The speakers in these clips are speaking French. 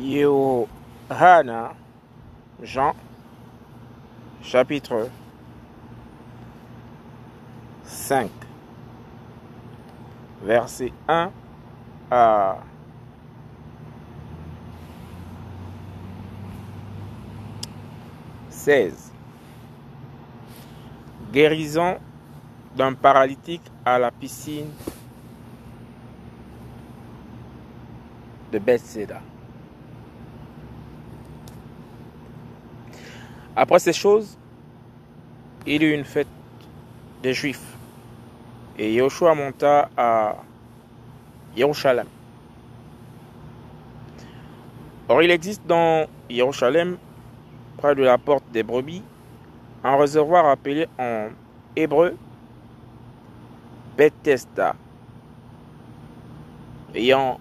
Yohana, Jean, chapitre 5, verset 1 à 16. Guérison d'un paralytique à la piscine de Bethsaida. Après ces choses, il y eut une fête des Juifs. Et Yahushua monta à Jérusalem. Or, il existe dans Jérusalem, près de la porte des brebis, un réservoir appelé en hébreu Bethesda, ayant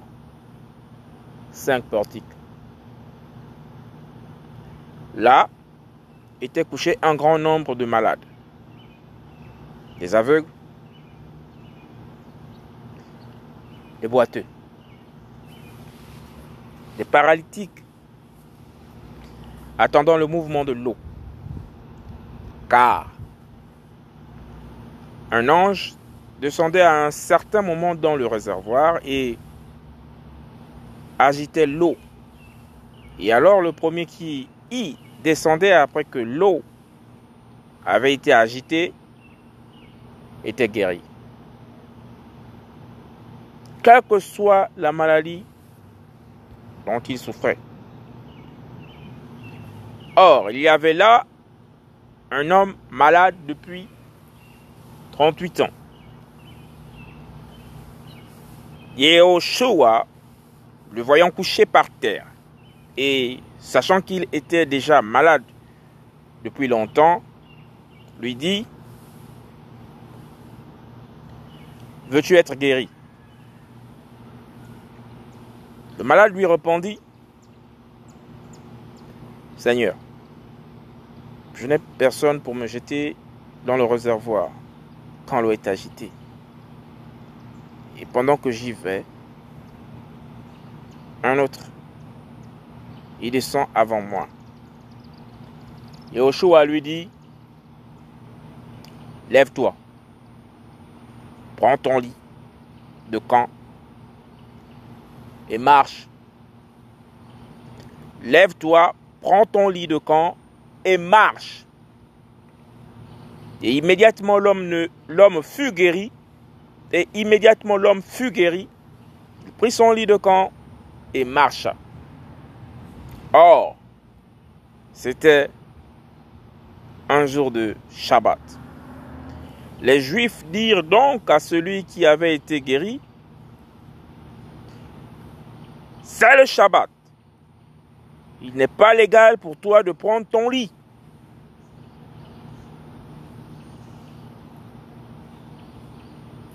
cinq portiques. Là était couché un grand nombre de malades, des aveugles, des boiteux, des paralytiques, attendant le mouvement de l'eau. Car un ange descendait à un certain moment dans le réservoir et agitait l'eau. Et alors le premier qui y descendait après que l'eau avait été agitée était guéri. Quelle que soit la maladie dont il souffrait. Or, il y avait là un homme malade depuis 38 ans. Yehoshua, le voyant couché par terre, et sachant qu'il était déjà malade depuis longtemps, lui dit, Veux-tu être guéri? Le malade lui répondit, Seigneur, je n'ai personne pour me jeter dans le réservoir quand l'eau est agitée. Et pendant que j'y vais, un autre, il descend avant moi. Yahushua lui dit, lève-toi, prends ton lit de camp et marche. Lève-toi, prends ton lit de camp et marche. Et immédiatement l'homme l'homme fut guéri. Et immédiatement l'homme fut guéri. Il prit son lit de camp et marcha. Or, c'était un jour de Shabbat. Les Juifs dirent donc à celui qui avait été guéri, c'est le Shabbat. Il n'est pas légal pour toi de prendre ton lit.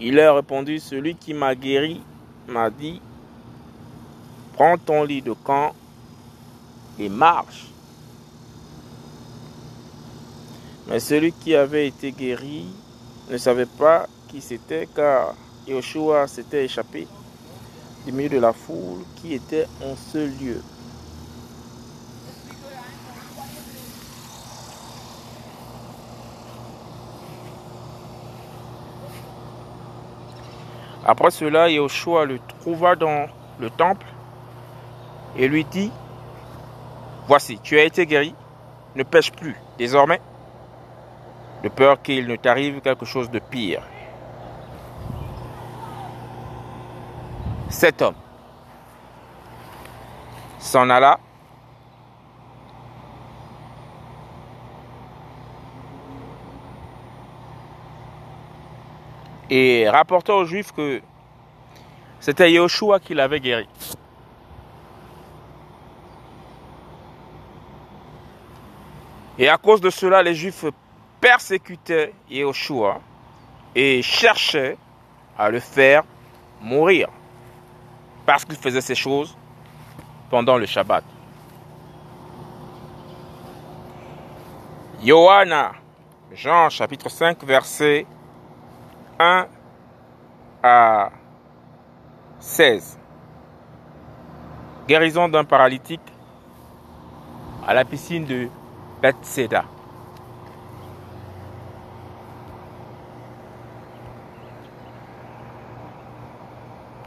Il leur répondit, celui qui m'a guéri m'a dit, prends ton lit de camp et marche. Mais celui qui avait été guéri ne savait pas qui c'était car Yoshua s'était échappé du milieu de la foule qui était en ce lieu. Après cela, Yoshua le trouva dans le temple et lui dit, Voici, tu as été guéri, ne pêche plus désormais, de peur qu'il ne t'arrive quelque chose de pire. Cet homme s'en alla et rapporta aux Juifs que c'était Yahushua qui l'avait guéri. Et à cause de cela, les Juifs persécutaient Yahushua et cherchaient à le faire mourir parce qu'il faisait ces choses pendant le Shabbat. Johanna, Jean chapitre 5, verset 1 à 16. Guérison d'un paralytique à la piscine de Bethsaida.